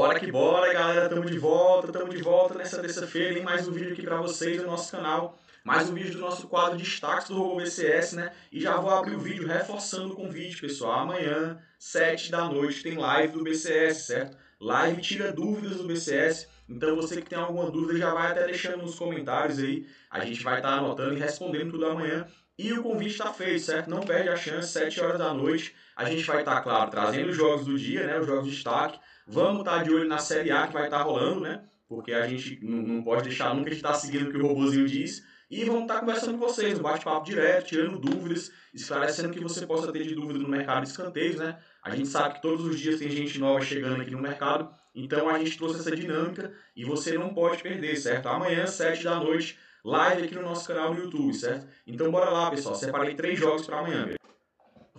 Bora que bora, galera, tamo de volta, tamo de volta nessa terça-feira, tem mais um vídeo aqui para vocês no nosso canal, mais um vídeo do nosso quadro de destaques do Robô BCS, né? E já vou abrir o vídeo reforçando o convite, pessoal, amanhã, 7 da noite, tem live do BCS, certo? Live tira dúvidas do BCS, então você que tem alguma dúvida já vai até deixando nos comentários aí, a gente vai estar tá anotando e respondendo tudo amanhã. E o convite está feito, certo? Não perde a chance, 7 horas da noite, a gente vai estar, tá, claro, trazendo os jogos do dia, né? Os jogos de destaque, Vamos estar de olho na Série A que vai estar rolando, né? Porque a gente não, não pode deixar nunca de estar seguindo o que o robozinho diz. E vamos estar conversando com vocês, um bate-papo direto, tirando dúvidas, esclarecendo o que você possa ter de dúvida no mercado de escanteios, né? A gente sabe que todos os dias tem gente nova chegando aqui no mercado, então a gente trouxe essa dinâmica e você não pode perder, certo? Amanhã, 7 da noite, live aqui no nosso canal no YouTube, certo? Então bora lá, pessoal. Separei três jogos para amanhã?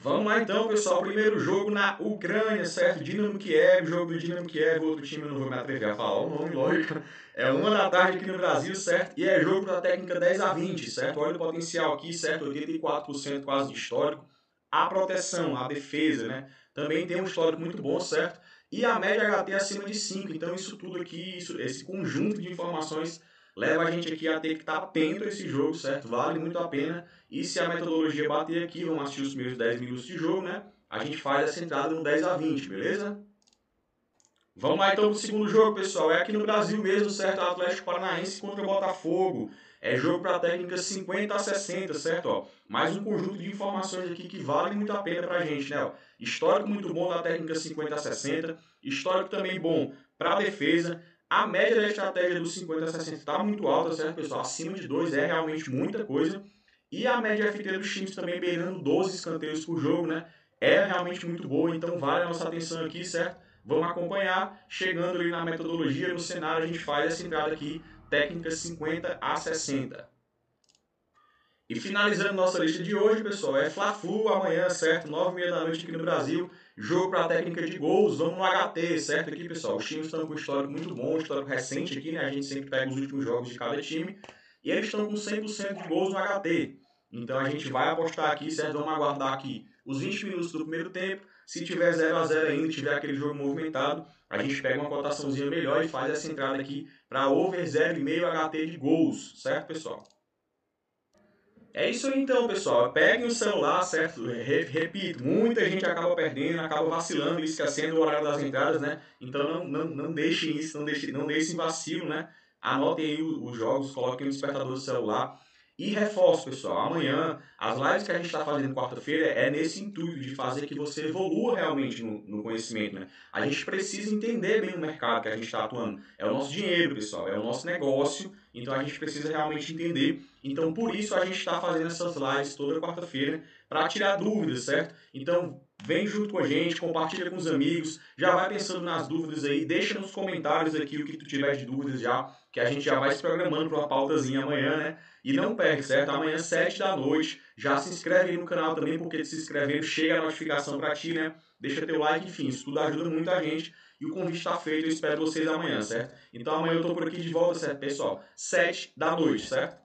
Vamos lá então, pessoal. Primeiro jogo na Ucrânia, certo? Dinamo Kiev, jogo do Dinamo Kiev, outro time, não vou me atrever a falar o nome, lógico. É uma da tarde aqui no Brasil, certo? E é jogo da técnica 10 a 20, certo? Olha o potencial aqui, certo? 84% quase de histórico. A proteção, a defesa, né? Também tem um histórico muito bom, certo? E a média HT acima de 5. Então, isso tudo aqui, isso, esse conjunto de informações leva a gente aqui a ter que estar atento a esse jogo, certo? Vale muito a pena. E se a metodologia bater aqui, vamos assistir os primeiros 10 minutos de jogo, né? A gente faz essa entrada no 10 a 20, beleza? Vamos lá então pro segundo jogo, pessoal. É aqui no Brasil mesmo, certo? Atlético Paranaense contra o Botafogo. É jogo para técnica 50 a 60, certo? Ó, mais um conjunto de informações aqui que vale muito a pena pra gente, né? Ó, histórico muito bom da técnica 50 a 60, histórico também bom para defesa, a média da estratégia dos 50 a 60 está muito alta, certo, pessoal? Acima de 2 é realmente muita coisa. E a média FT dos times também beirando 12 escanteios por jogo, né? É realmente muito boa, então vale a nossa atenção aqui, certo? Vamos acompanhar. Chegando ali na metodologia, no cenário, a gente faz essa entrada aqui, técnica 50 a 60. E finalizando nossa lista de hoje, pessoal, é Fla-Flu amanhã, certo? 9h30 da noite aqui no Brasil. Jogo para a técnica de gols, vamos no HT, certo? Aqui, pessoal, os times estão com um histórico muito bom, um histórico recente aqui, né? A gente sempre pega os últimos jogos de cada time. E eles estão com 100% de gols no HT. Então a gente vai apostar aqui, certo? Vamos aguardar aqui os 20 minutos do primeiro tempo. Se tiver 0 a 0 ainda, tiver aquele jogo movimentado, a gente pega uma cotaçãozinha melhor e faz essa entrada aqui para over 0,5 HT de gols, certo, pessoal? É isso aí então, pessoal. Peguem o celular, certo? Repito, muita gente acaba perdendo, acaba vacilando e esquecendo o horário das entradas, né? Então não, não, não deixem isso, não deixem, não deixem vacilo, né? Anotem aí os jogos, coloquem o despertador do celular. E reforço, pessoal, amanhã, as lives que a gente está fazendo quarta-feira é nesse intuito de fazer que você evolua realmente no, no, conhecimento, né? A gente precisa entender bem o mercado que a gente está atuando. É o nosso dinheiro, pessoal, é o nosso negócio, então a gente precisa realmente entender. Então, por isso, a gente está fazendo essas lives toda quarta-feira para tirar dúvidas, certo? Então, vem junto com a gente, compartilha com os amigos, já vai pensando nas dúvidas aí, deixa nos comentários aqui o que tu tiver de dúvidas já, que a gente já vai se programando para uma pautazinha amanhã, né? E não perde, certo? Amanhã, 7 da noite, já se inscreve aí no canal também, porque se inscrevendo chega a notificação para ti, né? Deixa teu like, enfim, isso tudo ajuda muito a gente. E o convite está feito, eu espero vocês amanhã, certo? Então amanhã eu estou por aqui de volta, certo, pessoal? 7 da noite, certo?